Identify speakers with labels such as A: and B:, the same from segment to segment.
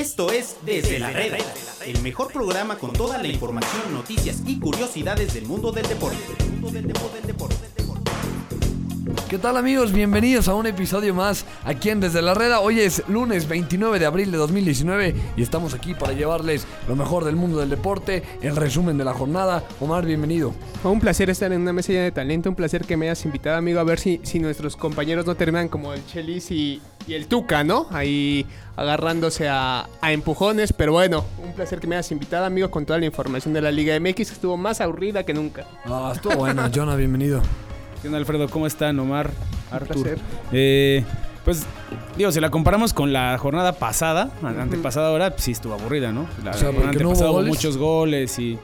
A: Esto es Desde la Reda, el mejor programa con toda la información, noticias y curiosidades del mundo del deporte.
B: ¿Qué tal amigos? Bienvenidos a un episodio más aquí en Desde la Reda. Hoy es lunes 29 de abril de 2019 y estamos aquí para llevarles lo mejor del mundo del deporte, el resumen de la jornada. Omar, bienvenido.
C: Un placer estar en una mesa llena de talento, un placer que me hayas invitado amigo a ver si, si nuestros compañeros no terminan como el Chelis y, y el Tuca, ¿no? Ahí agarrándose a, a empujones, pero bueno, un placer que me hayas invitado amigo con toda la información de la Liga MX que estuvo más aburrida que nunca.
B: Ah, estuvo bueno, Jonah, bienvenido.
D: ¿Qué onda, Alfredo? ¿Cómo están? Omar, Artur.
C: placer.
D: Eh, pues, digo, si la comparamos con la jornada pasada, antepasada ahora, pues sí estuvo aburrida, ¿no? La
B: O sea,
D: jornada
B: porque no hubo
D: antepasada hubo
B: goles.
D: muchos goles y...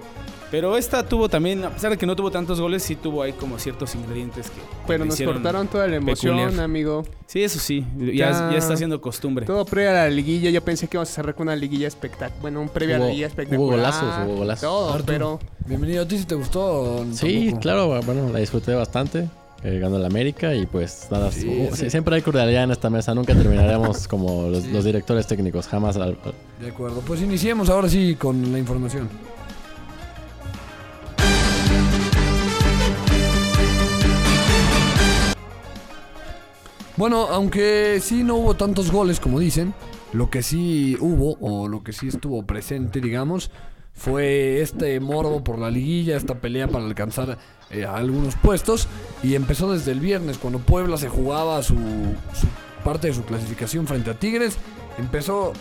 D: Pero esta tuvo también, a pesar de que no tuvo tantos goles, sí tuvo ahí como ciertos ingredientes que...
C: Pero nos cortaron toda la emoción,
D: peculiar.
C: amigo.
D: Sí, eso sí, ya,
C: Ya.
D: ya está siendo costumbre.
C: Todo previo a la liguilla, yo pensé que íbamos a cerrar con una liguilla espectacular. Bueno, un previo a la
E: Hubo-
C: liguilla
E: hubo
C: espectacular.
E: golazos, hubo golazos.
C: Todo,
B: Artur,
C: pero
B: Bienvenido. ¿A ti si te gustó?
E: Sí,
B: Tampoco.
E: claro, bueno, la disfruté bastante. eh, ganó el América y pues nada,
B: Sí,
E: uh,
B: sí.
E: sí, siempre hay cordialidad en esta mesa, nunca terminaremos como los, los directores técnicos, jamás. al- al-
B: De acuerdo, pues iniciemos ahora sí con la información. Bueno, aunque sí no hubo tantos goles como dicen, lo que sí hubo, o lo que sí estuvo presente, digamos, fue este morbo por la liguilla, esta pelea para alcanzar eh, algunos puestos, y empezó desde el viernes, cuando Puebla se jugaba su, su parte de su clasificación frente a Tigres, empezó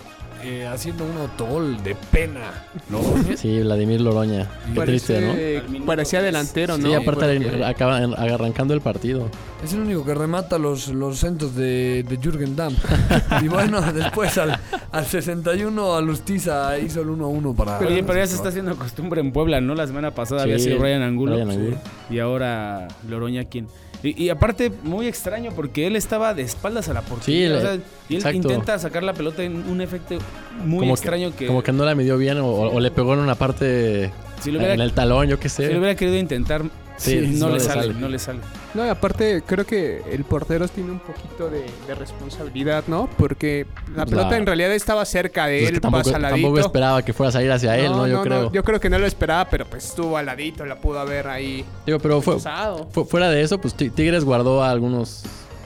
B: eh, haciendo un autogol de pena. ¿no?
E: Sí, Vladimir Loroña. Qué triste, ¿no?
C: parecía delantero, ¿no?
E: Sí, aparte
C: Porque-
E: acaba en- arrancando el partido.
B: Es el único que remata los, los centros de, de Jürgen Damm. y bueno, después al, al 61 Alustiza hizo el 1-1 para...
D: Pero ya se está haciendo costumbre en Puebla, ¿no? La semana pasada
E: Sí,
D: había sido Ryan Angulo.
E: Ryan Angulo.
D: Y ahora Loroña, ¿quién? Y, y aparte, muy extraño porque él estaba de espaldas a la portería.
E: Sí,
D: o sea, y él
E: exacto.
D: intenta sacar la pelota en un efecto muy
E: como
D: extraño
E: que,
D: que,
E: Como que no la midió bien o, o le pegó en una parte
D: si, lo hubiera,
E: en el talón, yo qué
D: si lo
E: sé.
D: hubiera querido intentar,
E: Sí,
D: no,
E: no
D: le
E: le
D: sale,
E: sale.
D: no le sale.
C: No, y aparte creo que el portero tiene un poquito de, de responsabilidad, ¿no? Porque la pelota
E: La-
C: en realidad estaba cerca de
E: Pues
C: él,
E: tampoco,
C: pasa al ladito.
E: tampoco esperaba que fuera a salir hacia él, ¿no? Yo creo.
C: yo creo que no lo esperaba, pero pues estuvo al ladito, la pudo haber ahí
E: Digo, pero fue,
C: usado.
E: Fu- fuera de eso, pues Ti- Tigres guardó algunos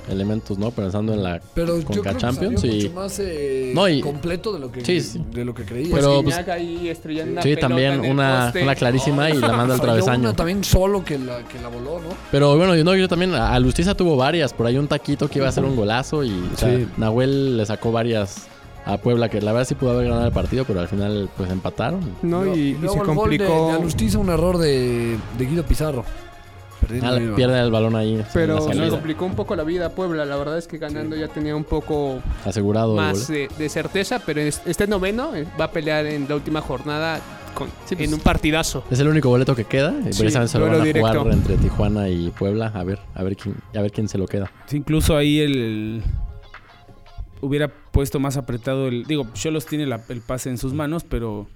E: elementos, ¿no? Pensando en la
B: Pero yo
E: Conca Champions
B: salió
E: y-
B: mucho más eh,
E: No, y-
B: completo de lo que,
E: Sí, sí.
B: De lo que creía.
C: Pues
E: pero,
C: Guiñac ahí estrellando una
E: sí, también una, una clarísima y la manda al travesaño.
B: una también solo que la, que la voló, ¿no?
E: Pero bueno, yo, no, yo también, a Lustiza tuvo varias, por ahí un taquito que iba a ser un golazo y o sea,
B: Sí.
E: Nahuel le sacó varias a Puebla, que la verdad sí pudo haber ganado el partido, pero al final pues empataron.
C: No, y, y
B: luego
C: se
B: el gol de,
C: complicó.
B: de Alustiza, un error de, de Guido Pizarro. Perdiendo
E: Ah,
B: ahí,
E: pierde el balón ahí.
C: Pero
E: salida.
C: complicó un poco la vida a Puebla. La verdad es que ganando ya tenía un poco
E: Asegurado
C: más
E: gol.
C: de, de certeza, pero es- este noveno eh, va a pelear en la última jornada con,
E: Sí, pues,
C: en un partidazo.
E: Es el único boleto que queda. Y
C: Sí,
E: precisamente se lo van
C: duelo
E: a jugar
C: directo.
E: entre Tijuana y Puebla. A ver, a ver quién, a ver quién se lo queda.
D: Sí, incluso ahí el hubiera puesto más apretado el digo Cholos tiene la- el pase en sus manos pero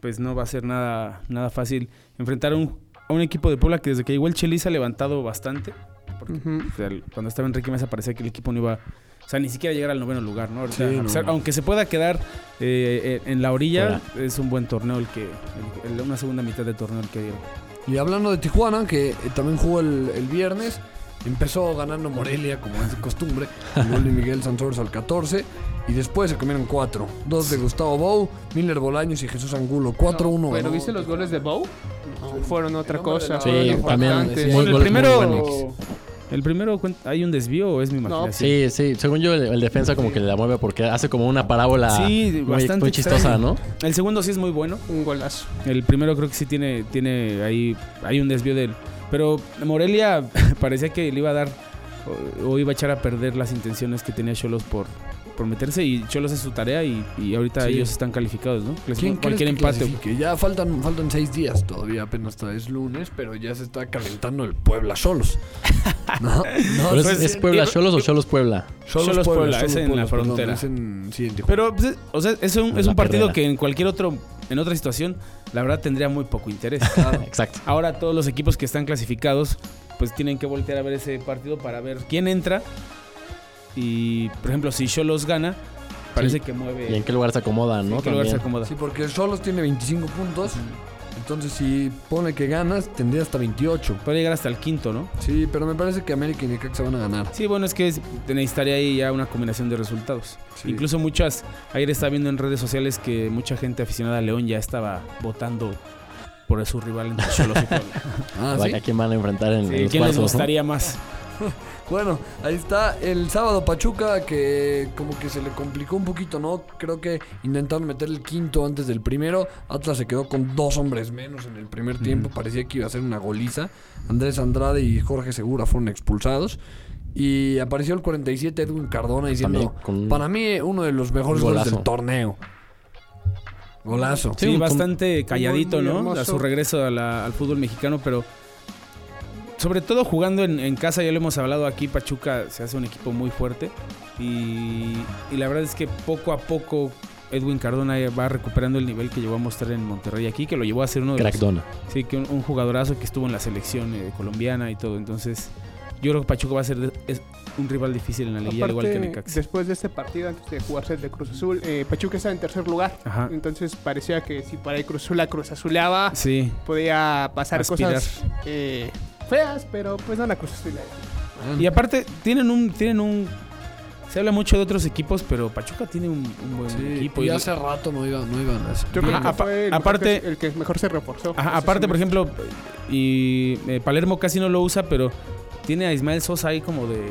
D: pues no va a ser nada nada fácil enfrentar a un, a un equipo de Puebla que desde que llegó el Chelis ha levantado bastante porque o sea, cuando estaba Enrique Mesa parecía que el equipo no iba o sea ni siquiera llegar al noveno lugar no, Ahorita,
B: Sí,
D: a
B: no.
D: pesar- aunque se pueda quedar eh, eh, en la orilla es un buen torneo el que el- el- una segunda mitad de torneo el que dieron.
B: Y hablando de Tijuana, que eh, también jugó el, el viernes, empezó ganando Morelia, como es de costumbre, Miguel Santos al 14, y después se comieron cuatro. Dos de Gustavo Bou, Miller Bolaños y Jesús Angulo. 4-1.
C: Pero
B: ganó
C: ¿viste los goles de? No, fueron otra cosa.
E: Sí, también, sí,
D: el primero el primero hay un desvío o es mi imaginación
E: Sí, sí. Según yo, el, el defensa como que le la mueve porque hace como una parábola
D: Sí,
E: muy,
D: bastante
E: muy chistosa,
D: extraño.
E: ¿no?
D: El segundo sí es muy bueno.
C: Un golazo.
D: El primero creo que sí tiene, tiene ahí, hay un desvío de él. Pero Morelia parecía que le iba a dar o, o iba a echar a perder las intenciones que tenía Cholos por, por meterse y Cholos es su tarea y, y ahorita
B: Sí.
D: ellos están calificados, ¿no?
B: ¿Quién
D: cualquier empate.
B: clasifique? Ya faltan, faltan seis días todavía, apenas es lunes, pero ya se está calentando el Puebla solos. ¿No? Pues,
E: es, ¿es Puebla Cholos o Cholos Puebla?
D: Cholos Puebla, es en la
B: perdón,
D: frontera.
B: es en- sí, en Tijuana.
D: Pero, pues, o sea, es un, es un partido que en cualquier otro, en otra situación, la verdad tendría muy poco interés.
E: Exacto.
D: Ahora todos los equipos que están clasificados, pues tienen que voltear a ver ese partido para ver quién entra. Y, por ejemplo, si Cholos gana, parece
E: Sí.
D: que mueve.
E: ¿Y en qué lugar se acomodan, no?
D: en qué lugar se acomoda.
B: Sí, porque Solos tiene 25 puntos. Entonces, si pone que ganas, tendría hasta 28.
D: Puede llegar hasta el quinto, ¿no?
B: Sí, pero me parece que América y Necaxa van a ganar.
D: Sí, bueno, es que es- necesitaría ahí ya una combinación de resultados.
B: Sí.
D: Incluso muchas, ayer estaba viendo en redes sociales que mucha gente aficionada a León ya estaba votando por su rival entre Cholos y Puebla.
B: Ah,
E: ¿A
B: ¿sí?
E: quién van a enfrentar en,
D: Sí,
E: los
D: ¿Quién les gustaría más?
B: Bueno, ahí está el sábado Pachuca que como que se le complicó un poquito, ¿no? Creo que intentaron meter el quinto antes del primero. Atlas se quedó con dos hombres menos en el primer tiempo. Parecía que iba a ser una goliza. Andrés Andrade y Jorge Segura fueron expulsados. Y apareció el 47 Edwin Cardona diciendo,
E: con
B: para mí uno de los mejores goles
E: Golazo.
B: del torneo. Golazo.
D: Sí, bastante calladito, ¿no? A su regreso a la- al fútbol mexicano, pero sobre todo jugando en, en casa, ya lo hemos hablado aquí, Pachuca se hace un equipo muy fuerte y, y la verdad es que poco a poco Edwin Cardona va recuperando el nivel que llegó a mostrar en Monterrey aquí, que lo llevó a ser uno de los-. Sí, que un, un jugadorazo que estuvo en la selección eh, colombiana y todo. Entonces, yo creo que Pachuca va a ser de- es un rival difícil en la liga, al igual que Necaxa.
C: después de este partido, antes de jugarse el de Cruz Azul, eh, Pachuca estaba en tercer lugar.
D: Ajá.
C: Entonces parecía que si para ahí Cruz Azul la Cruz Azuleaba,
D: Sí,
C: podía pasar
D: Aspirar.
C: cosas eh, feas, pero pues no la Cruz Azul.
D: y aparte tienen un tienen un se habla mucho de otros equipos, pero Pachuca tiene un, un buen
B: Sí,
D: equipo.
B: y
D: y-
B: hace rato no iban, no iban a eso.
C: Yo creo que fue el,
D: aparte-
C: mejor que- el que mejor se reforzó.
D: Ajá, aparte, por ejemplo, y eh, Palermo casi no lo usa, pero tiene a Ismael Sosa ahí como de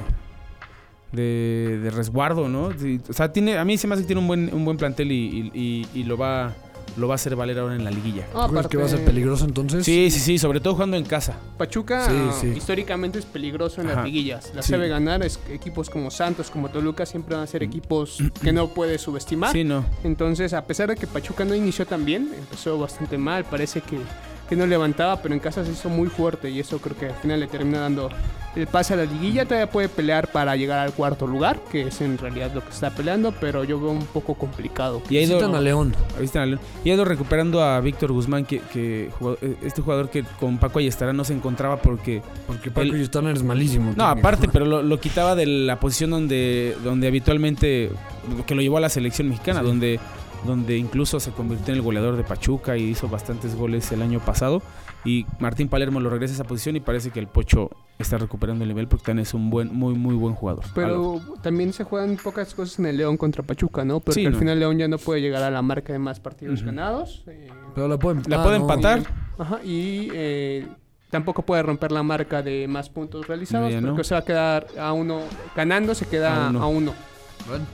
D: de, de resguardo, ¿no? O sea, tiene a mí se me hace que tiene un buen un buen plantel y, y- y- y lo va lo va a hacer valer ahora en la liguilla.
B: ¿Crees que va a ser peligroso entonces?
D: Sí, sí, sí, sobre todo jugando en casa.
C: Pachuca
B: Sí, sí.
C: históricamente es peligroso en
D: Ajá.
C: las liguillas. La
D: Sí.
C: sabe ganar, es, equipos como Santos, como Toluca, siempre van a ser equipos que no puede subestimar.
D: Sí, no.
C: Entonces, a pesar de que Pachuca no inició tan bien, empezó bastante mal, parece que, que no levantaba, pero en casa se hizo muy fuerte y eso creo que al final le termina dando el pase a la liguilla. Todavía puede pelear para llegar al cuarto lugar, que es en realidad lo que está peleando, pero yo veo un poco complicado.
D: Y ha ido,
B: a León.
D: está León. Y ha ido recuperando a Víctor Guzmán, que, que jugó- eh, este jugador que con Paco Ayestará no se encontraba porque...
B: Porque Paco Starner es malísimo.
D: No, aparte, pero lo, lo quitaba de la posición donde, donde habitualmente... que lo llevó a la selección mexicana,
B: Sí.
D: donde, donde incluso se convirtió en el goleador de Pachuca y hizo bastantes goles el año pasado. Y Martín Palermo lo regresa a esa posición y parece que el Pocho está recuperando el nivel porque también es un buen, muy, muy buen jugador.
C: Pero también se juegan pocas cosas en el León contra Pachuca, ¿no? Porque
D: Sí,
C: al
D: no.
C: final León ya no puede llegar a la marca de más partidos ganados. eh,
B: Pero la pueden,
D: La
B: ah,
D: puede
B: no.
D: empatar.
C: Ajá, y eh, tampoco puede romper la marca de más puntos realizados,
D: No, ya no.
C: porque se va a quedar a uno ganando, se queda
D: A uno.
C: a uno.
B: Bueno,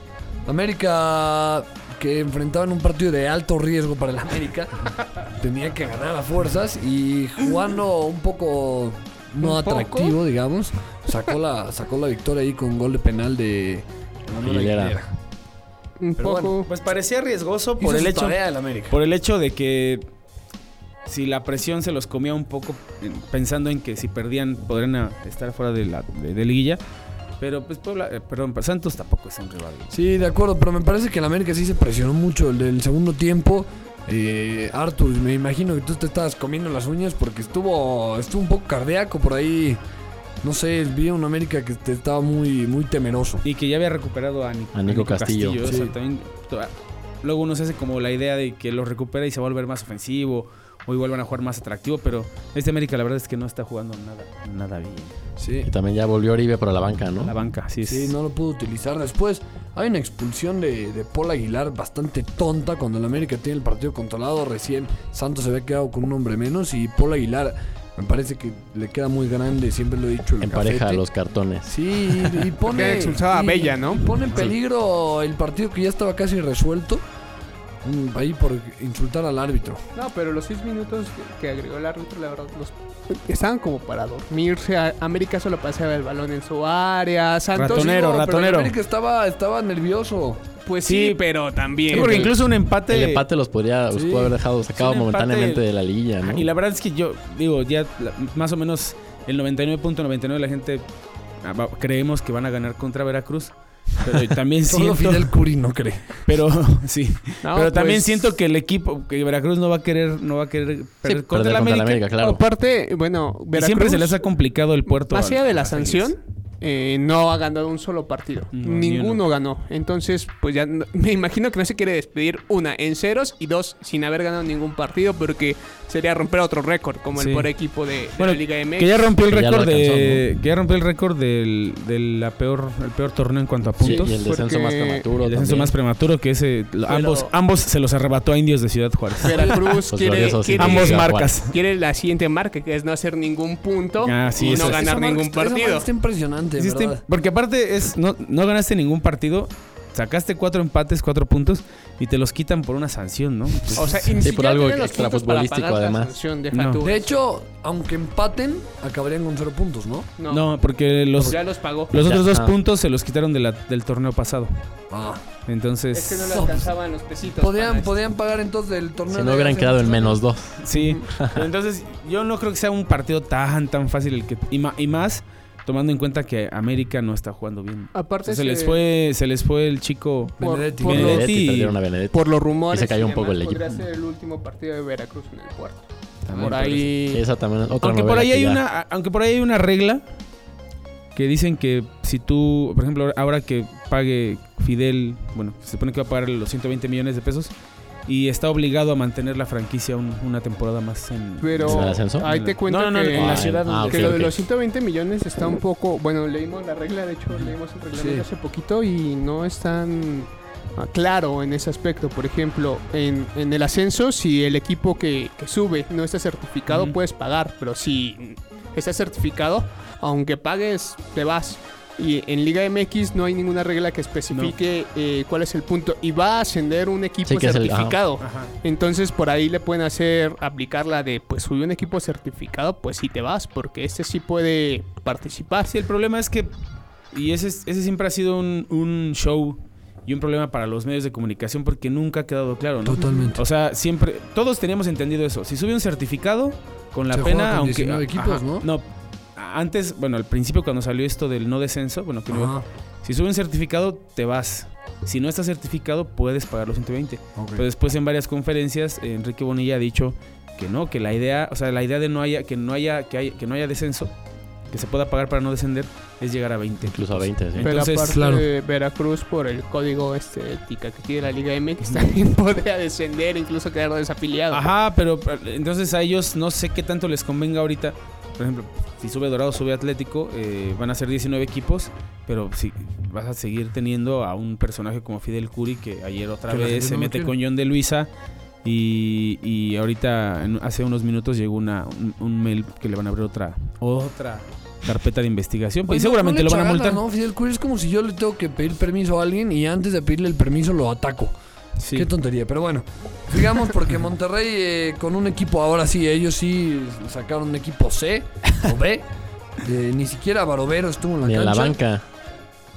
B: América que enfrentaban un partido de alto riesgo para el América tenía que ganar a fuerzas y jugando un poco no
C: ¿Un poco?
B: atractivo, digamos, sacó la sacó la victoria ahí con gol de penal de Manuel
E: Aguilera.
C: Un
B: Pero
C: poco.
B: bueno,
D: Pues parecía riesgoso por el hecho...
B: América.
D: Por el hecho de que si la presión se los comía un poco eh, pensando en que si perdían podrían estar fuera de la de, de liguilla. Pero pues Puebla, eh, perdón, Santos tampoco es un rival.
B: Sí, de acuerdo, pero me parece que el América sí se presionó mucho el del segundo tiempo. Eh, Arthur, me imagino que tú te estabas comiendo las uñas porque estuvo estuvo un poco cardíaco por ahí. No sé, vi a un América que te- estaba muy muy temeroso.
D: Y que ya había recuperado a, Ni-
E: A Nico Castillo.
D: o
B: Sí.
D: sea, también, to- luego uno se hace como la idea de que lo recupera y se va a volver más ofensivo o igual van a jugar más atractivo, pero este América la verdad es que no está jugando nada, nada bien.
B: Sí.
E: Y también ya volvió Oribe por la banca, ¿no?
D: La banca, sí.
B: Sí, no lo pudo utilizar. Después hay una expulsión de, de Paul Aguilar bastante tonta cuando el América tiene el partido controlado. Recién Santos se había quedado con un hombre menos y Paul Aguilar me parece que le queda muy grande, siempre lo he dicho. El
E: Empareja
B: gafete.
E: los cartones.
B: Sí, y, y pone.
C: Expulsaba a Bella, ¿no?
B: y pone en peligro el partido que ya estaba casi resuelto. Mm, Ahí por insultar al árbitro.
C: No, pero los seis minutos que, que agregó el árbitro, la verdad, los estaban como para dormirse. A- América solo paseaba el balón en su área. Santos.
D: Ratonero,
B: No, pero
D: ratonero.
B: el América estaba, estaba nervioso.
C: Pues sí,
D: Sí,
C: pero también.
D: Sí, porque incluso un empate.
E: El empate los podría los pudo haber dejado sacado
D: un empate-
E: momentáneamente de la liguilla, ¿no?
D: Y la verdad es que yo digo, ya la- más o menos el 99.99 de la gente ah, creemos que van a ganar contra Veracruz. Pero también
B: Solo
D: siento,
B: Fidel Curi no cree.
D: pero sí,
C: No,
D: pero también
C: pues,
D: siento que el equipo que Veracruz no va a querer no va a querer perder contra
E: Perder
D: el
E: contra
D: América.
E: la América, claro.
C: Aparte, bueno,
D: Y
C: Veracruz,
D: siempre se les ha complicado el puerto.
C: Más allá
D: al-
C: de la sanción, eh, no ha ganado un solo partido.
D: No, ni
C: Ninguno ganó. Entonces, pues ya no- me imagino que no se quiere despedir una en ceros y dos sin haber ganado ningún partido porque sería romper otro récord como
D: Sí.
C: el por equipo de, de
D: Bueno,
C: la Liga MX.
D: Que ya rompió el récord de. Que ya rompió el récord del, de la peor, el peor torneo en cuanto a
E: Sí,
D: puntos.
E: y el descenso
C: porque
E: más prematuro.
D: El descenso
E: también.
D: más prematuro que ese. ambos, ambos se los arrebató a indios de Ciudad Juárez.
C: Veracruz
E: Pues
C: quiere,
D: ambos marcas.
C: quiere la siguiente marca que es no hacer ningún punto
D: Ah, sí,
C: y no ganar ningún
B: está-
C: partido.
B: Está impresionante,
D: Porque aparte es no, no ganaste ningún partido, sacaste cuatro empates, cuatro puntos y te los quitan por una sanción, ¿no?
C: O sea, ni
E: Sí, por algo
C: tienen los
E: extra
C: puntos para
E: futbolístico,
C: pagar la
E: además.
C: sanción, deja
D: No.
C: tú.
B: De hecho, aunque empaten, acabarían con cero puntos, ¿no?
C: no,
D: no, porque los,
C: ya los pagó.
D: los otros dos
E: Ah.
D: puntos se los quitaron de la- del torneo pasado.
B: Ah.
D: Entonces,
C: Es que no le
B: No,
C: alcanzaban los pesitos.
B: Podían, podían pagar entonces el torneo.
E: Si no hubieran quedado en menos dos.
D: sí. Entonces, yo no creo que sea un partido tan, tan fácil el que. Y, ma- y más tomando en cuenta que América no está jugando bien.
C: Aparte
D: se les fue, se les fue el chico.
C: por,
B: Benedetti.
C: por
D: Benedetti.
C: los-
E: Benedetti, Benedetti.
C: por los rumores.
E: Y se cayó un poco el equipo.
C: Podría ser el último partido de Veracruz en el cuarto.
D: También
C: Por ahí.
E: Esa también otra
D: Aunque por ahí hay
E: ya-
D: una, aunque por ahí hay una regla que dicen que si tú, por ejemplo, ahora que pague Fidel, bueno, se supone que va a pagar los 120 millones de pesos y está obligado a mantener la franquicia un- una temporada más en
C: Pero
E: ¿En el ascenso?
C: ahí te cuento
D: No, no, no,
C: que,
D: en la
E: Ah,
D: ciudad
E: ah,
C: que lo de los 120 millones está un poco. Bueno, leímos la regla, de hecho, leímos el reglamento
B: Sí.
C: hace poquito y no es tan ah, claro en ese aspecto. Por ejemplo, en, en el ascenso, si el equipo que, que sube no está certificado, puedes pagar, pero si está certificado, aunque pagues, te vas. Y en Liga MX no hay ninguna regla que especifique eh, cuál es el punto. Y va a ascender un equipo
E: Sí, que es el- ajá.
C: certificado. Entonces por ahí le pueden hacer aplicar la de pues subí un equipo certificado, pues sí te vas, porque este sí puede participar.
D: Sí, el problema es que, y ese, es- ese siempre ha sido un, un show y un problema para los medios de comunicación porque nunca ha quedado claro, ¿no?
B: Totalmente.
D: O sea, siempre, todos teníamos entendido eso. Si sube un certificado, con la
B: Se juega
D: pena,
B: con
D: aunque...
B: 19 equipos, ¿no?
D: No, antes, bueno, al principio cuando salió esto del no descenso, bueno, que no si sube un certificado, te vas. Si no estás certificado, puedes pagar los 120.
B: ok.
D: Pero después en varias conferencias, Enrique Bonilla ha dicho que no, que la idea, o sea, la idea de no haya, que no haya, que, haya, que no haya descenso, que se pueda pagar para no descender, es llegar a 20.
E: Incluso a 20, sí.
C: Pero
D: Entonces,
C: aparte
B: claro.
C: de Veracruz por el código este ética que tiene la Liga MX también podría descender, incluso quedar desafiliado.
D: Ajá, pero, entonces a ellos no sé qué tanto les convenga ahorita. Por ejemplo, si sube Dorado, sube Atlético, eh, van a ser 19 equipos, pero si vas a seguir teniendo a un personaje como Fidel Curi, que ayer otra vez se
B: no
D: mete
B: quiere.
D: con John de Luisa. Y, y ahorita, en- hace unos minutos, llegó una, un, un mail que le van a abrir otra otra carpeta de investigación.
B: Pues
D: y seguramente
B: no
D: lo van a multar.
B: ganas, ¿no? Fidel Curi es como si yo le tengo que pedir permiso a alguien y antes de pedirle el permiso lo ataco.
D: Sí.
B: Qué tontería, pero bueno. Digamos porque Monterrey eh, con un equipo ahora sí, ellos sí sacaron un equipo C o B. Eh, ni siquiera Barovero estuvo en la
E: Ni en
B: cancha.
E: la banca.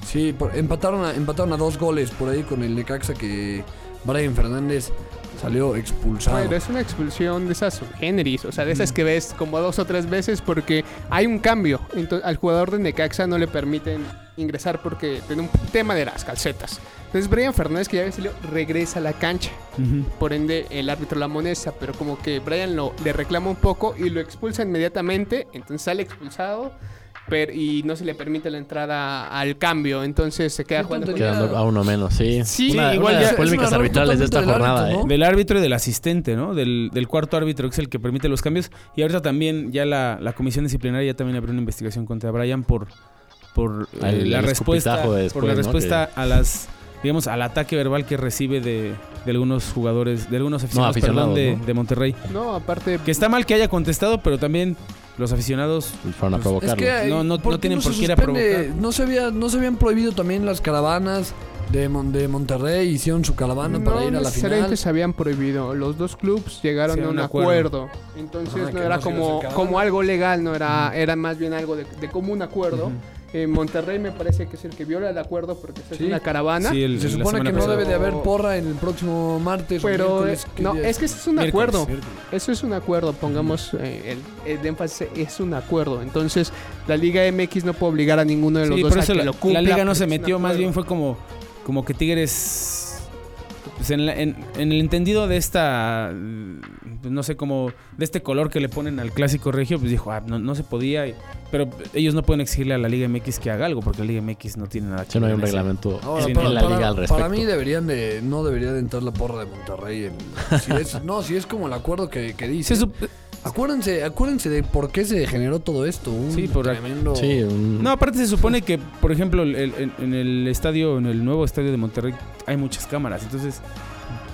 B: Sí, por- empataron, a, empataron a dos goles por ahí con el Necaxa que Brian Fernández salió expulsado.
C: Pero es una expulsión de esas generis, o sea, de esas que ves como dos o tres veces porque hay un cambio. Entonces, al jugador de Necaxa no le permiten ingresar porque tiene un tema de las calcetas. Entonces, Brian Fernández, que ya había salido, regresa a la cancha. Por ende, el árbitro la amonesta, pero como que Brian lo, le reclama un poco y lo expulsa inmediatamente. Entonces sale expulsado pero, y no se le permite la entrada al cambio. Entonces se queda jugando.
E: Quedando a uno menos, sí.
C: Sí,
E: una,
C: igual
E: una de las polémicas arbitrales de esta
B: del
E: jornada,
B: árbitro,
E: ¿eh?
B: ¿no?
D: Del árbitro y del asistente, ¿no? Del, del cuarto árbitro, que es el que permite los cambios. Y ahorita también ya la, la comisión disciplinaria ya también abrió una investigación contra Brian por, por eh,
E: el-
D: la
E: el
D: respuesta, por la respuesta a las, digamos, al ataque verbal que recibe de, de algunos jugadores, de algunos aficionados,
E: aficionados,
D: perdón, de,
E: ¿no?
D: de Monterrey.
C: No, aparte.
D: Que está mal que haya contestado, pero también los aficionados
E: Fueron a
D: Pues,
E: provocarlo.
B: Es que,
D: No, no-
B: ¿por
D: no tienen por qué ir a provocar.
B: No se, había, no se habían prohibido también las caravanas de, Mon- de Monterrey, hicieron su caravana para ir a la final.
C: se habían prohibido. Los dos clubs llegaron
D: Sí,
C: a un
D: un
C: acuerdo.
D: acuerdo.
C: Entonces
B: Ah,
C: no era
B: no
C: como, como algo legal, no era, era más bien algo de, de común acuerdo. Eh, Monterrey me parece que es el que viola el acuerdo porque es
B: Sí.
C: una caravana.
D: sí, el-
B: Se
D: la
B: supone
D: semana
B: que no
D: pasada.
B: debe de haber porra en el próximo martes. o
C: Pero
B: miércoles, ¿qué
C: no,
B: día
C: es que ese es un
D: Miércoles,
C: acuerdo.
B: Miércoles.
C: Eso es un acuerdo, pongamos eh, el, el énfasis, es un acuerdo. Entonces, la Liga MX no puede obligar a ninguno de los
D: Sí,
C: dos
D: por
C: a
D: eso
C: que
D: la,
C: lo cumpla.
D: la liga no
C: porque
D: se
C: es un
D: metió, más
C: acuerdo.
D: bien fue como, como que Tigres, pues en, la- en- en el entendido de esta, pues, no sé cómo, de este color que le ponen al clásico regio, pues dijo, ah, no, no se podía. y- pero ellos no pueden exigirle a la Liga MX que haga algo, porque la Liga MX no tiene nada que
E: Si no hay un reglamento
B: Ahora,
D: Sí,
E: en
B: para,
E: la
B: para-
E: liga al respecto.
B: para mí deberían de, no debería de entrar la porra de Monterrey. En, si es, no, si es como el acuerdo que, que dice. Acuérdense, acuérdense de por qué se generó todo esto. Un
D: Sí, por-
B: tremendo...
E: Sí, un-
D: No, aparte se supone que, por ejemplo, el- el- en, el estadio, en el nuevo estadio de Monterrey, hay muchas cámaras. Entonces,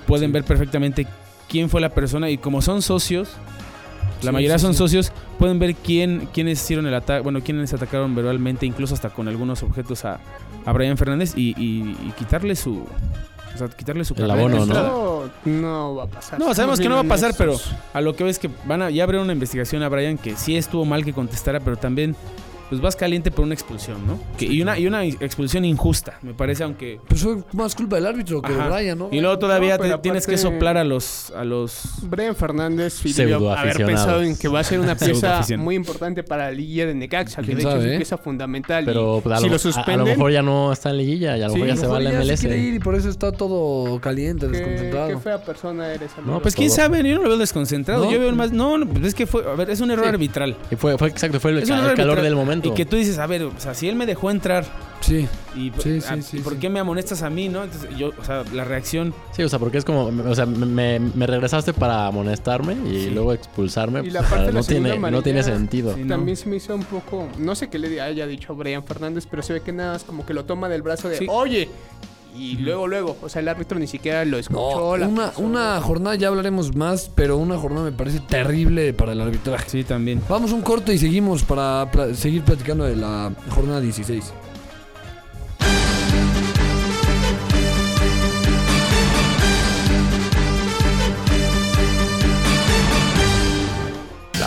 D: pueden ver perfectamente quién fue la persona y como son socios, la
B: Sí,
D: mayoría
B: sí,
D: son
B: sí.
D: socios, pueden ver quién, quiénes hicieron el ataque, bueno, quiénes atacaron verbalmente, incluso hasta con algunos objetos a, a Brian Fernández y, y- y quitarle su... O sea, quitarle su
E: El abono, ¿no?
C: No, va a pasar.
D: No, sabemos que no va a pasar, pero a lo que ves que van a ya abrieron una investigación a Brian que sí estuvo mal que contestara, pero también pues vas caliente por una expulsión, ¿no? Que- y una y una expulsión injusta, me parece, aunque
B: Pues fue más culpa del árbitro que
D: Ajá.
B: de Brian, ¿no?
D: y luego todavía
C: No,
D: te- tienes que soplar a los a los
C: Brian Fernández debió haber pensado en que va a ser una pieza muy importante para la liguilla de Necaxa, que
B: ¿Quién
C: de hecho
B: sabe,
C: es
B: eh?
C: una pieza fundamental.
E: Pero
C: y
E: pues, a,
C: si
E: lo,
C: lo
E: a- a lo
C: suspenden,
E: mejor ya no está en liguilla y a lo
C: Sí,
E: mejor ya se va a la MLS.
B: quiere ir y por eso está todo caliente,
C: qué,
B: desconcentrado.
C: qué fea persona eres. amigo.
E: No,
D: Pues quién
E: todo.
D: sabe, yo no lo veo desconcentrado.
B: ¿No?
D: Yo veo más no, no, pues es que fue, a ver, es un error arbitral.
E: Y fue, fue exacto, fue el, calor del momento.
D: Y que tú dices, a ver, o sea, si él me dejó entrar
B: Sí,
D: y,
B: Sí, sí,
D: a-
B: sí,
D: ¿y por
B: sí.
D: qué me amonestas a mí, no? Entonces yo, o sea, la reacción
E: Sí, o sea, porque es como, o sea, me, me regresaste para amonestarme y
D: Sí.
E: luego expulsarme.
C: Y la
E: o sea,
C: parte de la
E: no, tiene,
C: segunda
E: no tiene
C: amarilla-
E: sentido.
D: Sí, no.
C: También se me hizo un poco, no sé qué le haya dicho Brian Fernández, pero se ve que nada más como que lo toma del brazo de,
D: Sí.
C: oye, y luego, luego, o sea, el árbitro ni siquiera lo escuchó.
B: no,
C: la
B: una,
C: pasó.
B: una jornada, ya hablaremos más, pero una jornada me parece terrible para el arbitraje.
D: sí también.
B: Vamos un corte y seguimos para seguir platicando de la jornada 16.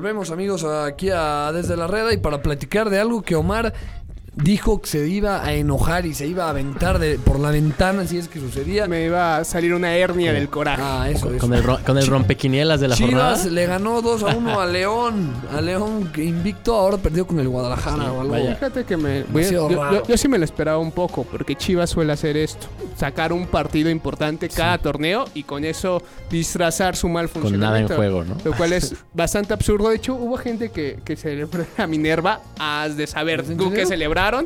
B: Volvemos amigos aquí a Desde la Reda y para platicar de algo que Omar dijo que se iba a enojar y se iba a aventar de, por la ventana si es que sucedía.
C: Me iba a salir una hernia del coraje.
B: Ah, eso, eso.
E: Con el, con el rompequinielas de la
B: Chivas
E: jornada.
B: le ganó 2 a 1 a León. A León que invicto, ahora perdió con el Guadalajara o algo.
E: vaya.
C: Fíjate que me. voy yo, yo- yo sí me lo esperaba un poco, porque Chivas suele hacer esto: sacar un partido importante cada torneo y con eso disfrazar su mal
E: Con nada en
C: funcionamiento.
E: juego, ¿no?
C: Lo cual es bastante absurdo. De hecho, hubo gente que, que celebró a Minerva. Has de saber
B: ¿En
C: tú
B: serio?
C: qué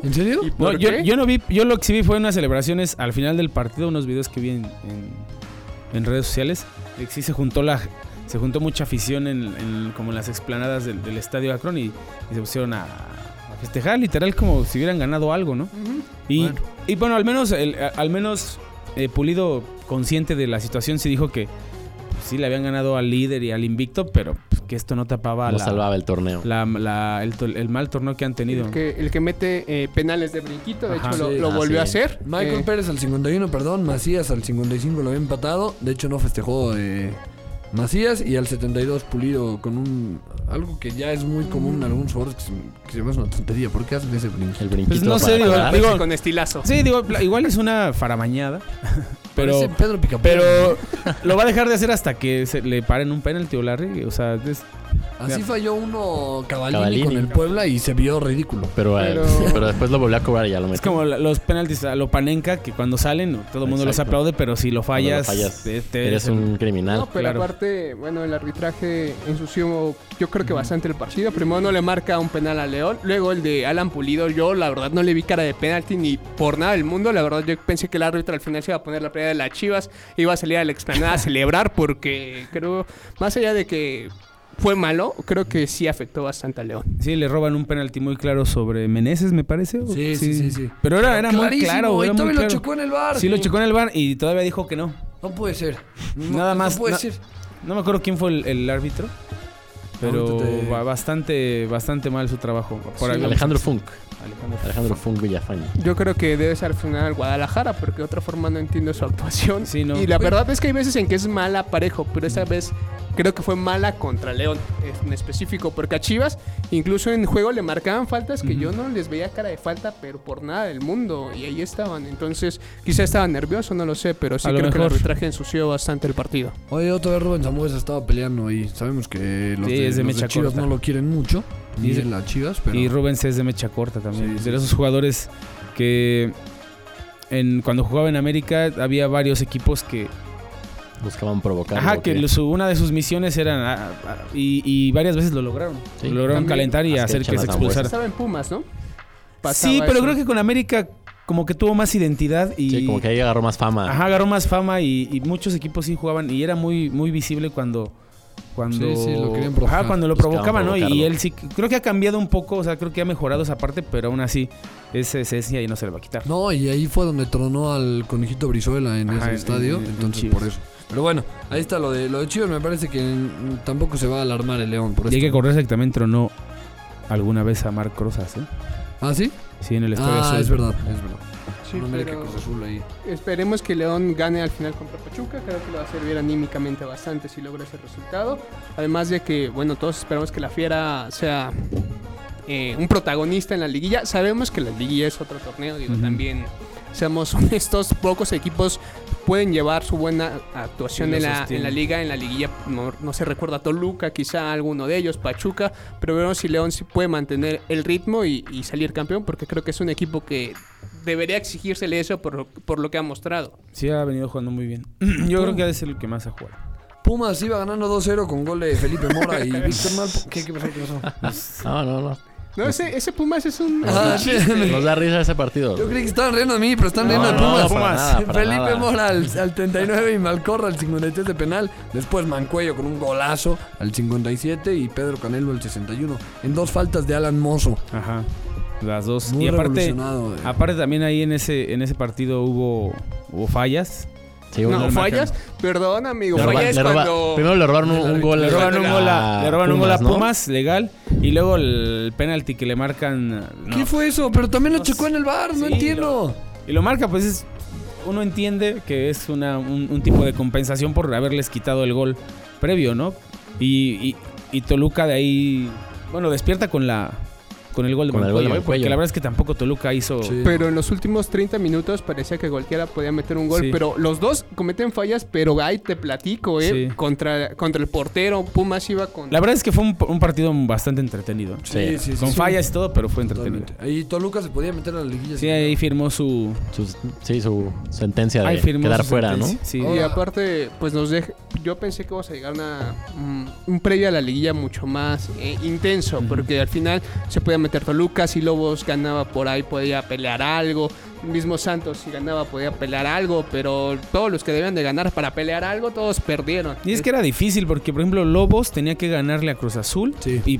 B: ¿En serio?
C: ¿Y
D: No,
C: por
D: yo,
C: qué?
D: yo no vi, yo lo que sí vi fue unas celebraciones al final del partido, unos videos que vi en, en- en redes sociales. sí se juntó la, se juntó mucha afición en, en- como en las explanadas del, del estadio Akron y, y se pusieron a, a festejar literal como si hubieran ganado algo, ¿no? Y
B: Bueno.
D: y bueno, al menos, el- al menos eh, Pulido, consciente de la situación, sí dijo que pues, sí le habían ganado al líder y al invicto, pero pues, que esto no tapaba
E: No
D: la,
E: salvaba el torneo.
D: la- la- el, to- el mal torneo que han tenido.
C: El que, el que mete eh, penales de brinquito, de
D: Ajá.
C: hecho lo,
B: Sí.
C: lo
E: Ah,
C: volvió
E: sí.
C: a hacer.
B: Michael
C: Eh,
B: Pérez al 51, perdón. Macías al 55 lo había empatado. De hecho, no festejó eh, Macías. Y al 72 Pulido con un. Algo que ya es muy común en algunos jugadores que se, que se me hace una tontería. ¿Por qué hacen ese brinco?
E: El brinquito
D: Pues no
E: para
D: sé, digo,
C: con estilazo.
D: Sí, digo, igual es una faramañada. Pero,
B: Pedro Picapiedra.
D: pero lo va a dejar de hacer hasta que se le paren un penalti o Larry. O sea, es-
B: Así falló uno Cavallini,
E: Cavallini.
B: con el Puebla y se vio ridículo.
E: Pero, eh,
C: Pero-
E: pero después lo volvió a cobrar y ya lo
D: es
E: metió.
D: como la- los penaltis a lo panenca que cuando salen todo el mundo los aplaude, pero si lo fallas,
E: fallas,
D: te- te-
E: Eres un criminal.
C: No, pero
D: claro.
C: aparte, bueno, el arbitraje ensució yo creo que bastante el partido. Primero no le marca un penal a León, luego el de Alan Pulido, yo la verdad no le vi cara de penalti ni por nada del mundo. La verdad yo pensé que el árbitro al final se iba a poner la pelea de las Chivas, iba a salir a la explanada a celebrar porque creo, más allá de que fue malo, creo que sí afectó bastante a León.
D: Sí, le roban un penalti muy claro sobre Meneses, me parece.
B: Sí, sí, sí, sí.
D: Pero era, era muy claro.
B: y
D: muy
B: todavía lo
D: claro.
B: chocó en el bar.
D: Sí, lo chocó en el bar y todavía dijo que no.
B: No puede ser. No-
D: Nada más,
B: No puede
D: no-
B: ser.
D: No me acuerdo quién fue el, el árbitro. Pero
B: te-
D: ba- bastante, bastante mal su trabajo. Por
E: Alejandro. Funk.
D: Alejandro
E: Alejandro Funk Villafaña.
C: Yo creo que debe ser al final Guadalajara, porque de otra forma no entiendo su actuación.
D: Sí, no.
C: Y la verdad es que hay veces en que es mala parejo, pero esta vez creo que fue mala contra León en específico, porque a Chivas incluso en juego le marcaban faltas que yo no les veía cara de falta, pero por nada del mundo, y ahí estaban. Entonces, quizá estaba nervioso, no lo sé, pero sí
D: A lo
C: creo que el arbitraje ensució bastante el partido.
B: Oye, otra vez Rubén Zambuesa estaba peleando y sabemos que los
D: Sí,
B: de,
D: de
B: los de Chivas no lo quieren mucho. Ni
D: Y-
B: de las Chivas, pero...
D: Y Rubens es de mecha corta también.
B: Sí,
D: de esos jugadores que en, cuando jugaba en América había varios equipos que...
E: Buscaban provocar.
D: Ajá, que una de sus misiones era... ah, ah, y, y varias veces lo lograron.
E: Sí.
D: lo lograron
C: También-
D: calentar y hacer que se expulsara.
C: Estaba en Pumas, ¿no? Pasaba
D: Sí, pero
C: eso.
D: creo que con América como que tuvo más identidad y...
E: Sí, como que ahí agarró más fama.
D: Ajá, agarró más fama y, y muchos equipos sí jugaban y era muy muy visible cuando cuando
B: Sí, sí, lo querían provocar.
D: Ajá, cuando lo
E: Buscaban
D: provocaban, ¿no? Y él sí creo que ha cambiado un poco, o sea, creo que ha mejorado esa parte, pero aún así esa esencia y no se le va a quitar.
B: No, y ahí fue donde tronó al conejito Brizuela en
D: Ajá,
B: ese
D: en-
B: estadio.
D: en- en
B: entonces, por eso. Pero bueno, ahí está lo de lo de Chivas. Me parece que tampoco se va a alarmar el León por
D: Y hay que acordarse que también tronó alguna vez a Marc Rosas, ¿eh?
B: ¿Ah, sí?
D: Sí, en el estadio
B: Ah, es verdad, es verdad.
C: Sí,
B: no mire que
C: pero-
B: Cruz Azul ahí.
C: Esperemos que León gane al final contra Pachuca. Creo que le va a servir anímicamente bastante si logra ese resultado. Además de que, bueno, todos esperamos que la Fiera sea eh, un protagonista en la liguilla. Sabemos que la liguilla es otro torneo, digo, también seamos honestos, pocos equipos pueden llevar su buena actuación en la, en la liga. En la liguilla no, no se recuerda Toluca, quizá alguno de ellos, Pachuca, pero veremos si León sí puede mantener el ritmo y, y salir campeón, porque creo que es un equipo que debería exigírsele eso por, por lo que ha mostrado.
D: Sí ha venido jugando muy bien. Yo creo que ha de ser el que más ha jugado.
B: Pumas iba ganando 2-0 con gol de Felipe Mora y Víctor Mal. ¿Qué, qué pasó? ¿Qué pasó?
E: No, no, no.
C: No, ese, ese Pumas es un...
B: Ah.
E: Nos da risa ese partido.
B: Yo creí que estaban riendo de mí, pero están
E: No,
B: riendo
E: no,
B: Pumas.
E: para nada, para
B: Felipe
E: nada.
B: Mora al, al 39 y Malcorra al 53 de penal. Después Mancuello con un golazo al 57 y Pedro Canelo al 61. En dos faltas de Alan Mozo.
D: Ajá. Las dos.
B: Muy
D: y aparte,
B: eh.
D: aparte también ahí en ese en ese partido hubo hubo fallas.
E: Sí,
C: No, fallas. Perdón, amigo.
E: le
C: Fallas
E: le roba-
C: cuando...
E: Primero le robaron un, un gol.
D: Le roban un gol a, le roban un gol a
E: ¿no?
D: Pumas, legal. Y luego el penalti que le marcan. no.
B: ¿Qué fue eso? Pero también lo
D: sé.
B: en el bar, no entiendo.
D: Y lo marca, pues es. Uno entiende que es una, un, un tipo de compensación por haberles quitado el gol previo, ¿no? Y, y, y Toluca de ahí. Bueno, despierta con la. Con el gol de
E: Con el gol de
D: Mancuello. Porque
E: Mancuello.
D: la verdad es que tampoco Toluca hizo.
B: Sí.
C: Pero en los últimos 30 minutos parecía que cualquiera podía meter un gol.
D: Sí.
C: Pero los dos cometen fallas, pero ahí te platico, ¿eh?
D: Sí.
C: Contra, contra el portero, Pumas iba con...
D: La verdad es que fue un, un partido bastante entretenido.
E: Sí.
B: sí,
D: Con
B: sí.
D: fallas y todo, pero fue entretenido.
B: Totalmente. Ahí Toluca se podía meter a la liguilla.
D: Sí, ahí firmó su.
E: Sus- sí, su sentencia de quedar
D: su
E: fuera, ¿no?
D: sentencia. Sí.
C: Y
B: Ahora-
C: aparte, pues nos deja... Yo pensé que íbamos a llegar a una, mm, un previo a la liguilla mucho más eh, intenso, porque al final se podía meter Toluca, si Lobos ganaba por ahí podía pelear algo, mismo Santos si ganaba podía pelear algo, pero todos los que debían de ganar para pelear algo, todos perdieron.
D: Y es que era difícil porque, por ejemplo, Lobos tenía que ganarle a Cruz Azul
B: Sí.
D: y,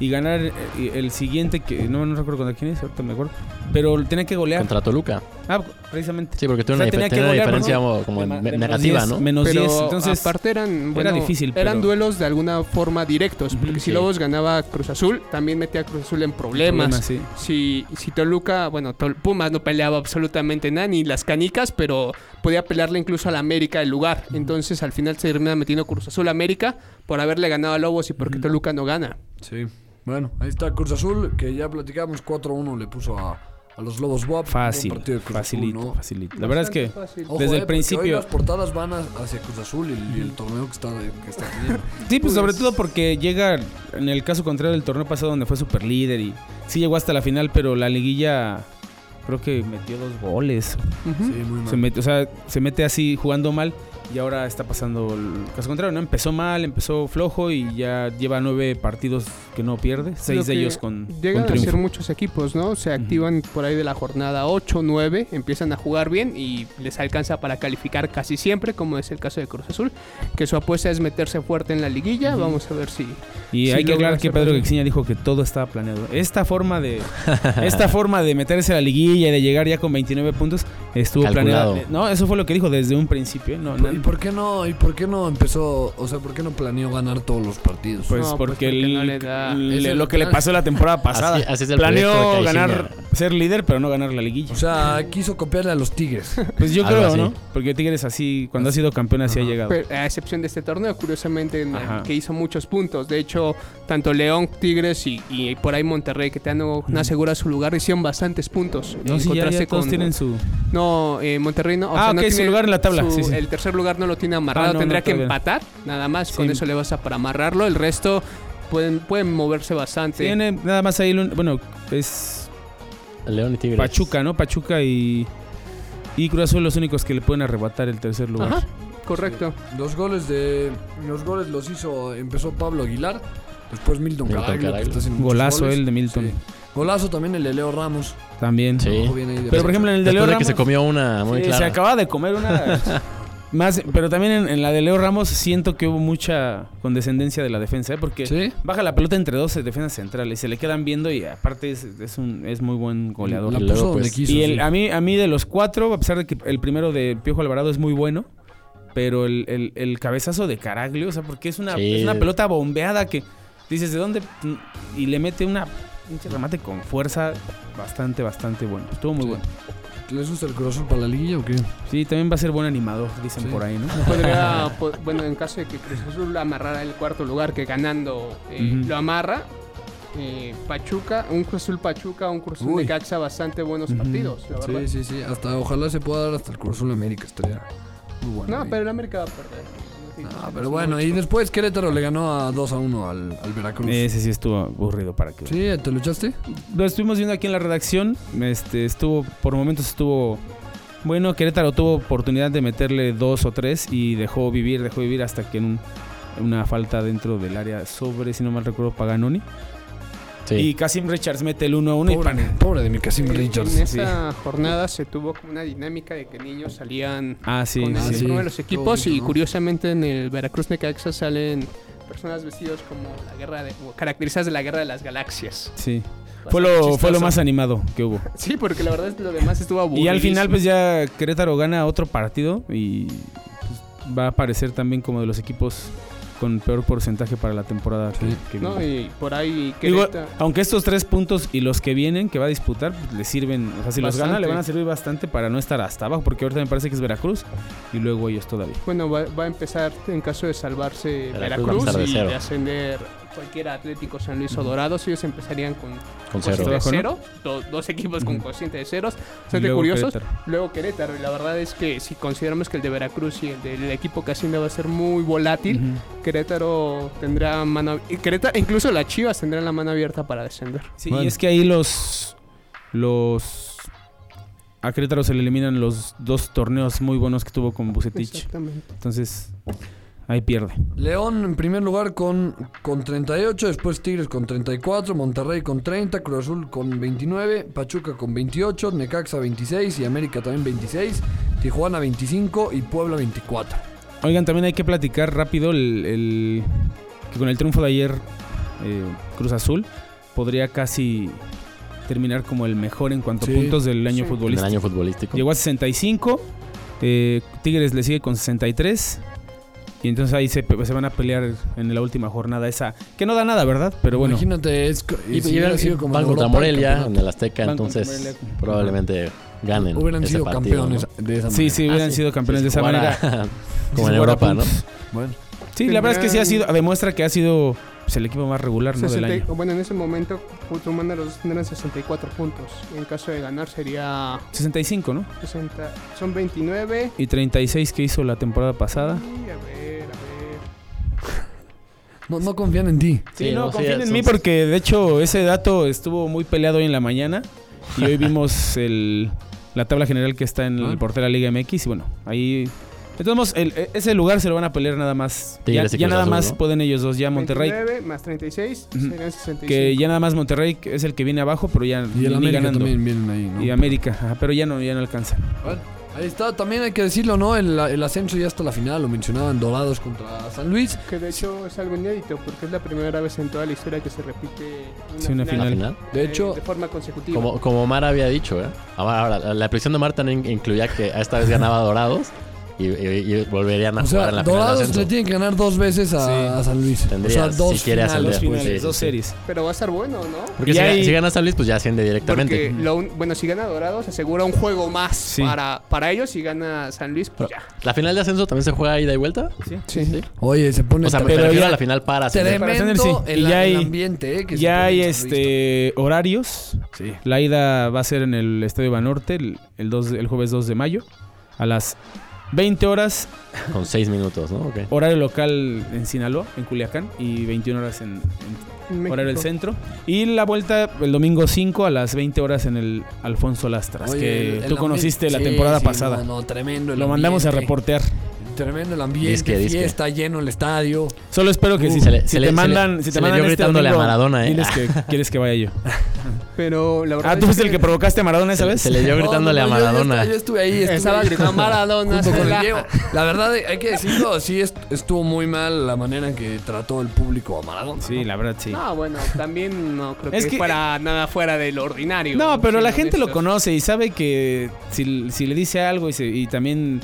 D: y ganar eh, el siguiente que no, no recuerdo contra quién es, ahorita me acuerdo. Pero tenía que golear.
E: Contra Toluca.
D: Ah, precisamente.
E: Sí, porque tiene
D: O sea,
E: una,
D: tenía que
E: una
D: golear,
E: diferencia
D: ¿no?
E: como
D: De ma-
E: ne-
D: de menos
E: negativa,
D: 10,
E: ¿no?
D: Menos
C: pero
D: 10. Entonces,
C: aparte eran, bueno,
D: difícil,
C: eran
D: pero-
C: duelos de alguna forma directos, porque si
E: sí.
C: Lobos ganaba Cruz Azul, también metía a Cruz Azul en problemas.
D: problemas, sí.
C: Si, si Toluca, bueno, Tol- Pumas no peleaba absolutamente nada, ni las canicas, pero podía pelearle incluso a la América del lugar. Entonces al final se termina metiendo Cruz Azul a América por haberle ganado a Lobos y porque Toluca no gana.
B: Sí. Bueno, ahí está Cruz Azul, que ya platicamos 4-1 le puso a, a los Lobos WAP.
D: Fácil,
B: Un partido de Cruz Azul,
D: facilito,
B: ¿no?
D: facilito. La verdad es que
C: Fácil.
D: Desde
B: eh,
D: el
B: porque
D: principio-
B: hoy las portadas van a- hacia Cruz Azul y el, y el torneo que está, que está teniendo.
D: Sí, pues sobre
C: Pues-
D: todo porque llega, en el caso contrario del torneo pasado donde fue super líder y sí llegó hasta la final, pero la liguilla creo que metió dos goles.
C: Ujú.
B: Sí, muy mal.
D: Se mete, o sea, se mete así jugando mal y ahora está pasando el caso contrario, ¿no? Empezó mal, empezó flojo y ya lleva nueve partidos que no pierde, seis de ellos con,
C: Llegan
D: con
C: a ser muchos equipos, ¿no? Se activan por ahí de la jornada 8, 9, empiezan a jugar bien y les alcanza para calificar casi siempre, como es el caso de Cruz Azul, que su apuesta es meterse fuerte en la liguilla. Vamos a ver si...
D: Y
C: Sí,
D: hay que aclarar que Pedro. Quexiña dijo que todo estaba planeado. Esta forma de esta forma de meterse a la liguilla y de llegar ya con 29 puntos estuvo
E: Calculado.
D: planeado. No, eso fue lo que dijo desde un principio. No, no,
B: ¿Y por qué no? ¿Y por qué no empezó? O sea, ¿por qué no planeó ganar todos los partidos?
D: Pues
C: No, pues
D: porque,
C: porque
D: el-
C: no le da-
D: le-
B: Ese es
D: lo que le pasó la temporada pasada.
E: Así- así es el proyecto
D: Planeó ganar,
E: Caixinha.
D: Ser líder, pero no ganar la liguilla.
B: O sea, quiso copiarle a los Tigres.
D: Pues yo
E: algo
D: creo,
E: así.
D: ¿no? Porque Tigres así, cuando ha sido campeón así ha llegado.
C: Pero, a excepción de este torneo, curiosamente, en que hizo muchos puntos. De hecho, tanto León, Tigres y, y por ahí Monterrey, que te han no asegura su lugar, hicieron bastantes puntos.
D: no, sí, ya, ya todos
C: con-
D: tienen su...
C: No, eh, Monterrey no. o
D: Ah,
C: sea, no
D: ok, su
C: tiene
D: lugar en la tabla,
C: su-
D: sí, sí.
C: El tercer lugar no lo tiene amarrado.
D: Ah, no,
C: Tendría
D: no,
C: que empatar, nada más. Con eso le basta para amarrarlo. El resto pueden, pueden moverse bastante.
D: Tiene nada más ahí, bueno, es
E: León y Tigres.
D: Pachuca, ¿no? Pachuca y... Y Cruz Azul los únicos que le pueden arrebatar el tercer lugar.
C: Ajá, correcto.
B: Los goles de los goles los hizo empezó Pablo Aguilar, después Milton,
E: Milton
B: Caraglio, que
E: Caraglio.
B: está haciendo muchos
D: Golazo
B: goles.
D: el de Milton.
B: Sí. Golazo también el de Leo Ramos.
D: También.
E: Sí.
D: Pero por ejemplo en el de Leo
E: Después de
D: Ramos...
E: que se comió una muy
D: Sí,
E: clara.
D: Se acaba de comer una. Más, pero también en, en la de Leo Ramos siento que hubo mucha condescendencia de la defensa, ¿eh? porque
B: Sí.
D: baja la pelota entre dos defensas centrales, se le quedan viendo y aparte es, es un es muy buen goleador.
B: La puso
E: pues,
B: quiso.
D: y el,
B: sí.
D: a mí a mí de los cuatro, a pesar de que el primero de Piojo Alvarado es muy bueno, pero el, el- el cabezazo de Caraglio, o sea, porque es una,
E: Sí.
D: es una pelota bombeada que dices, ¿de dónde? Y le mete una pinche remate con fuerza bastante, bastante bueno. Estuvo muy
B: Sí.
D: bueno.
B: ¿Les gusta el Cruz Azul para la liguilla o qué?
D: Sí, también va a ser buen animador, dicen
B: Sí.
D: por ahí, ¿no?
C: Podría, po- bueno, en caso de que Cruz Azul amarrara el cuarto lugar, que ganando eh, lo amarra. eh, Pachuca, un Cruz Azul Pachuca, un Cruz Azul
B: Uy.
C: de Caxa, bastante buenos partidos, la verdad.
B: Sí, sí, sí. Hasta ojalá se pueda dar hasta el Cruz Azul América estaría muy bueno.
C: No,
B: ahí.
C: pero el América va a perder.
B: Ah, pero bueno, y después Querétaro le ganó a 2 a 1 al, al Veracruz.
D: Ese sí estuvo aburrido para que.
B: Sí, ¿te lo echaste?
D: Lo estuvimos viendo aquí en la redacción. Este estuvo, por momentos estuvo. Bueno, Querétaro tuvo oportunidad de meterle dos o tres y dejó vivir, dejó vivir hasta que en un- una falta dentro del área sobre, si no mal recuerdo, Paganoni.
E: Sí.
D: Y Casim Richards mete el 1 a 1 y
B: Pobre,
D: pan.
B: pobre de mi Casim Richards.
C: En esa jornada se tuvo como una dinámica de que niños salían
D: Ah, sí.
C: con
B: Ah,
C: el de los equipos
B: Todo
C: y
B: ¿no?
C: curiosamente en el Veracruz Necaxa salen personas vestidos como la guerra de o caracterizadas de la guerra de las galaxias.
D: Sí. Fue lo, fue lo más animado que hubo.
C: Sí, porque la verdad es que lo demás estuvo aburrido.
D: Y al final, pues ya Querétaro gana otro partido y pues, va a aparecer también como de los equipos con peor porcentaje para la temporada que-
B: Sí.
D: que
C: No,
D: viene.
C: y por ahí
D: Digo, aunque estos tres puntos y los que vienen que va a disputar pues, le sirven, o sea, si los gana
C: Bastante.
D: le van a servir bastante para no estar hasta abajo, porque ahorita me parece que es Veracruz y luego ellos todavía.
C: Bueno, va, va a empezar en caso de salvarse
E: Veracruz
C: Veracruz, y de ascender cualquier Atlético San Luis o Dorados. Ellos empezarían con
E: con cero.
C: de cero, do- dos equipos con cociente de ceros. Bastante
D: luego
C: curiosos.
D: Querétaro.
C: Luego Querétaro. Y la verdad es que si consideramos que el de Veracruz y el del equipo que asciende va a ser muy volátil. Querétaro tendrá mano. Querétaro, incluso las Chivas tendrán la mano abierta para descender.
D: Sí,
B: Bueno.
D: y es que ahí los los a Querétaro se le eliminan los dos torneos muy buenos que tuvo con Bucetich.
C: Exactamente.
D: Entonces, ahí pierde.
B: León en primer lugar con, con 38, después Tigres con 34, Monterrey con 30, Cruz Azul con 29, Pachuca con 28, Necaxa 26 y América también 26, Tijuana 25 y Puebla 24.
D: Oigan, también hay que platicar rápido el, el- que con el triunfo de ayer eh, Cruz Azul podría casi terminar como el mejor en cuanto
B: Sí.
D: a puntos del año
C: Sí.
E: En el
D: futbolístico.
E: año futbolístico.
D: Llegó a 65, eh, Tigres le sigue con 63 y entonces ahí se, se van a pelear en la última jornada esa, que no da nada, ¿verdad? Pero bueno,
B: Imagínate, es,
E: Y,
B: si
E: y
B: hubiera
E: van-
B: sido como
E: van
B: en
E: contra Morelia en el Azteca, entonces
D: Morelia.
E: probablemente ganen.
B: hubieran
E: ese
B: sido
E: partido,
B: campeones
E: ¿no?
B: de esa
D: sí,
B: manera.
D: sí, hubieran
E: Ah, sí.
D: sido campeones de esa
E: jugara
D: manera.
E: como en Europa, ¿no?
B: Bueno,
D: Sí, la verdad es que sí ha sido, demuestra que ha sido pues, el equipo más regular ¿no? del
C: 60
D: año.
C: bueno, en ese momento, sumando los dos tendrán 64 puntos. En caso de ganar sería
D: 65, ¿no?
C: 60. Son 29.
D: Y 36 que hizo la temporada pasada.
C: Y a ver.
B: No, no confían en ti.
D: Sí,
E: Sí,
D: no, confíen en mí porque de hecho ese dato estuvo muy peleado hoy en la mañana y hoy vimos el, la tabla general que está en
B: Ah.
D: el portero de la Liga MX y bueno, ahí... Modos, el- e- ese lugar se lo van a pelear nada más. Ya, ya nada
E: Azul,
D: más
E: ¿no?
D: pueden ellos dos. Ya Monterrey,
C: 29 más 36
D: Ujú.
C: serían 65.
D: que ya nada más Monterrey es el que viene abajo, pero ya
B: Y el América
D: ganando.
B: también vienen ahí, ¿no?
D: Y América, ajá, pero ya no, ya no alcanzan.
B: Bueno, ahí está, también hay que decirlo, ¿no? El, el ascenso ya hasta la final, lo mencionaban Dorados contra San Luis.
C: Que de hecho es algo inédito porque es la primera vez en toda la historia que se repite una,
D: Sí, una
E: La
D: final.
E: final.
B: De
C: eh,
B: hecho,
C: de forma consecutiva.
E: Como, como Mar había dicho, ¿eh? Ahora, ahora, la predicción de Mar también incluía que esta vez ganaba Dorados y, y- y volverían a
B: o sea,
E: jugar en la final de
B: Dorados
E: ascenso.
B: le tienen que ganar dos veces a,
D: Sí.
B: a San Luis.
E: Tendría,
B: o sea, dos
E: si quiere
B: finales.
D: Dos
E: ascender.
D: finales,
E: Sí,
D: dos
E: sí.
D: series.
C: Pero va a estar bueno, ¿no?
E: Porque si,
D: hay-
E: si gana San Luis, pues ya asciende directamente.
C: Lo bueno, si gana Dorados asegura un juego más
D: Sí.
C: para, para ellos. Si gana San Luis, pues ya.
E: ¿La final de ascenso también se juega ida y vuelta?
D: Sí.
C: Sí.
B: Oye, se pone
E: O sea, me
D: Pero
E: refiero
D: ya-
E: a la final para ascender.
B: Tremendo el,
D: ya hay-
B: el ambiente, ¿eh? que
D: Ya hay este horarios.
B: Sí.
D: La ida va a ser en el Estadio Banorte el, el, 2 de- el jueves 2 de mayo a las 20 horas,
E: Con seis minutos, ¿no? Ok.
D: horario local en Sinaloa, en Culiacán, y 21 horas en, en horario del centro. Y la vuelta el domingo 5 a las 20 horas en el Alfonso Lastras,
B: Oye,
D: que
B: el-
D: tú
B: el
D: conociste
B: ambiente-
D: la
B: sí,
D: temporada
B: sí,
D: pasada.
B: No, no, tremendo. el
D: Lo mandamos a
B: ambiente.
D: reportear.
B: Tremendo el ambiente,
E: Disque, disque.
B: fiesta lleno el estadio.
D: Solo espero que
B: Uh,
D: si,
E: se le-
D: si
E: se
D: te
E: le- se
D: mandan,
E: le-
D: si te
E: se le
D: mandan
E: dio
D: este
E: gritándole a Maradona, ¿eh?
D: diles que quieres que vaya yo.
C: Pero la verdad
D: Ah, ¿tú
C: es
D: fuiste el que provocaste a Maradona esa
E: Se,
D: vez?
E: se le dio gritándole
B: No, no,
E: a
B: no, yo- yo
E: Maradona.
B: Yo, estuve ahí.
C: Estaba gritando Maradona.
B: con. La verdad, hay que decirlo, sí est- estuvo muy mal la manera en que trató el público a Maradona.
D: Sí,
B: ¿no?
D: la verdad sí.
C: No, bueno, también no creo
D: Es
C: que,
D: que-
C: fuera nada fuera del ordinario.
D: No, pero la gente lo conoce y sabe que si, si le dice algo y, se- y también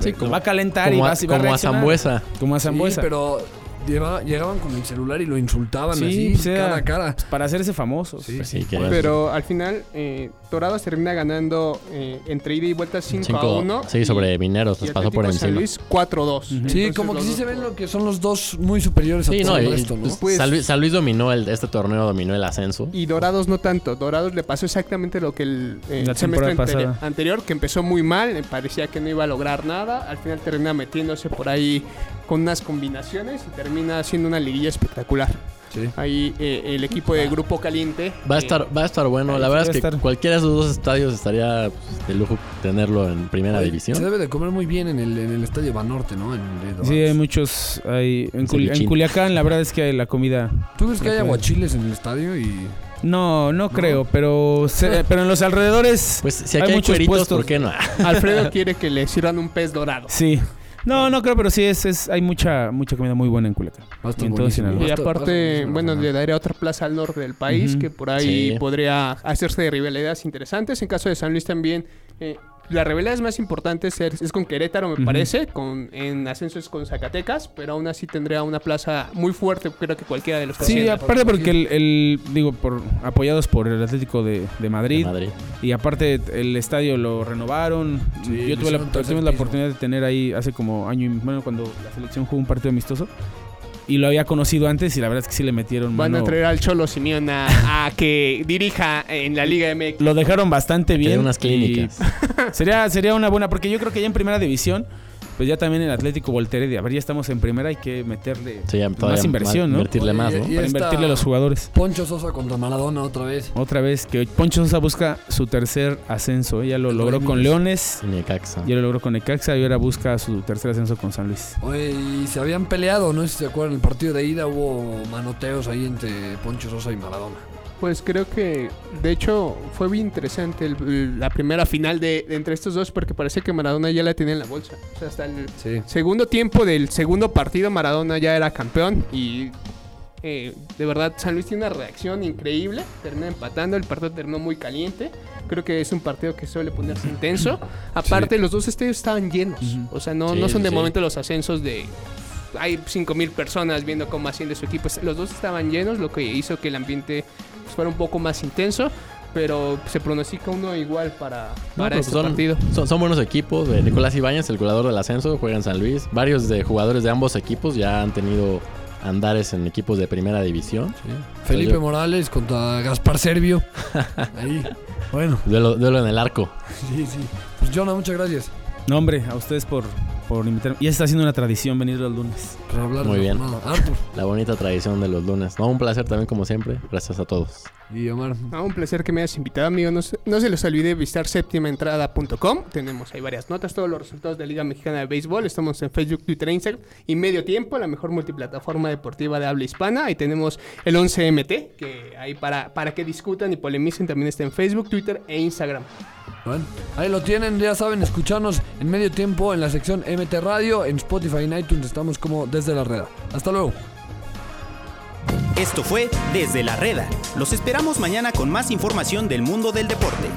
E: Sí, como-
D: va a calentar y
E: Como
D: va,
E: a,
D: y va a
E: como a
D: reaccionar.
E: Zambuesa.
D: Como a
B: Sí,
D: Zambuesa.
B: pero lleva- llegaban con el celular y lo insultaban
D: Sí,
B: así,
D: pues
B: cara a cara.
D: Para hacerse famosos.
B: Sí,
E: Pues
B: sí.
E: sí, que-
C: Pero al final, eh, Dorados termina ganando eh, entre ida y vuelta 5 a
E: cinco-
C: 1.
E: Sí,
C: y-
E: sobre Mineros.
C: y
E: Los pasó por
C: Atlético San
E: encima.
C: Luis 4-2.
D: Ujú.
B: Sí,
C: Entonces,
B: como que sí
C: dos
B: se ven lo que son los dos muy superiores a
E: Sí,
B: todo
E: no,
B: el
E: y-
B: resto, ¿no?
C: Pues-
E: San, Luis, San Luis dominó el, este torneo, dominó el ascenso.
C: Y Dorados no tanto. Dorados le pasó exactamente lo que el eh,
D: La
C: semestre
D: temporada
C: anteri-
D: pasada.
C: anterior, que empezó muy mal, parecía que no iba a lograr nada. Al final termina metiéndose por ahí con unas combinaciones y termina haciendo una liguilla espectacular.
B: Sí.
C: Ahí eh, el equipo de Grupo Caliente.
E: Va a
C: eh,
E: estar, va a estar bueno. La verdad es que
D: estar.
E: cualquiera de esos dos estadios estaría pues, de lujo tenerlo en primera
B: Oye,
E: división.
B: Se debe de comer muy bien en el, en el estadio Banorte, ¿no? En el.
D: Sí, hay muchos. Hay, en, Culi- en
E: Cevichín.
D: Culiacán, la verdad es que la comida.
B: ¿Tú ves que hay aguachiles en el estadio y
D: No, no, creo, pero, se- pero en los alrededores.
E: Pues si
D: Hay
E: aquí hay,
D: muchos
E: cueritos,
D: puestos.
E: ¿por qué no?
C: Alfredo quiere que le sirvan un pez dorado.
D: Sí. No, no creo, pero sí es, es hay mucha mucha comida muy buena en Culiacán. Y en todo
B: buenísimo.
D: Sinaloa.
C: Y
B: Basta-
C: aparte, bueno, le daría otra plaza al norte del país,
D: Ujú.
C: que por ahí
E: Sí.
C: podría hacerse de rivalidades interesantes. En caso de San Luis también, eh, las rivalidades más importantes es, es con Querétaro, me parece, con en ascenso es con Zacatecas, pero aún así tendría una plaza muy fuerte, creo que cualquiera de los que
D: Sí, aparte porque el, el- digo, por apoyados por el Atlético de, de Madrid,
E: De Madrid.
D: y aparte el estadio lo renovaron.
B: Sí,
D: Yo tuve la, la oportunidad de tener ahí hace como año y bueno, cuando la selección jugó un partido amistoso. Y lo había conocido antes y la verdad es que sí le metieron
C: Van a traer al Cholo Simeón a, a que dirija en la Liga MX.
D: Lo dejaron bastante bien.
E: Tiene unas clínicas.
D: sería, sería una buena, porque yo creo que ya en primera división, pues ya también el Atlético volteré de, a ver, ya estamos en primera, hay que meterle
E: Sí,
D: más inversión, ¿no?
E: Invertirle
B: Oye,
E: más, ¿no?
D: Para invertirle a los jugadores.
B: Poncho Sosa contra Maradona otra vez.
D: Otra vez que Poncho Sosa busca su tercer ascenso. ¿eh? Ya lo
B: El
D: logró con
B: Leones.
E: Y Necaxa.
D: ya lo logró con Necaxa y ahora busca su tercer ascenso con San Luis.
B: Oye, y se habían peleado, no sé si se acuerdan, el partido de ida hubo manoteos ahí entre Poncho Sosa y Maradona.
C: Pues creo que, de hecho, fue bien interesante el- el- la primera final de, de entre estos dos porque parece que Maradona ya la tenía en la bolsa. O sea, hasta el
B: Sí.
C: segundo tiempo del segundo partido Maradona ya era campeón y eh, de verdad San Luis tiene una reacción increíble. Termina empatando, el partido terminó muy caliente. Creo que es un partido que suele ponerse intenso. Aparte, los dos estadios estaban llenos. O sea, no,
E: Sí,
C: no son de momento los ascensos de hay 5000 personas viendo cómo asciende su equipo. Los dos estaban llenos, lo que hizo que el ambiente fuera un poco más intenso. Pero se pronostica uno igual para,
E: No,
C: para
E: pero
C: este
E: son,
C: partido.
E: Son, son buenos equipos. De Nicolás Ibáñez, el goleador del ascenso, juega en San Luis. Varios de jugadores de ambos equipos ya han tenido andares en equipos de primera división.
B: Felipe
E: Yo-
B: Morales contra Gaspar Servio. Ahí. Bueno,
E: Duelo, duelo en el arco.
B: sí, sí. Pues Jonah, muchas gracias
D: No, hombre, a ustedes por, por invitarme. Ya está haciendo una tradición venir los lunes.
B: por hablar.
E: Muy bien. La bonita tradición de los lunes. No, un placer también como siempre. Gracias a todos.
B: y Omar.
C: Ah, un placer que me hayas invitado, amigo. No, se- no se les olvide visitar séptimaentrada.com. Tenemos ahí varias notas, todos los resultados de Liga Mexicana de Béisbol. Estamos en Facebook, Twitter e Instagram. Y Medio Tiempo, la mejor multiplataforma deportiva de habla hispana. Ahí tenemos el 11MT, que ahí para, para que discutan y polemicen también está en Facebook, Twitter e Instagram.
B: Bueno, ahí lo tienen, ya saben, escucharnos en medio tiempo en la sección MT Radio, en Spotify y en iTunes estamos como desde la reda. Hasta luego.
A: Esto fue Desde la Reda. Los esperamos mañana con más información del mundo del deporte.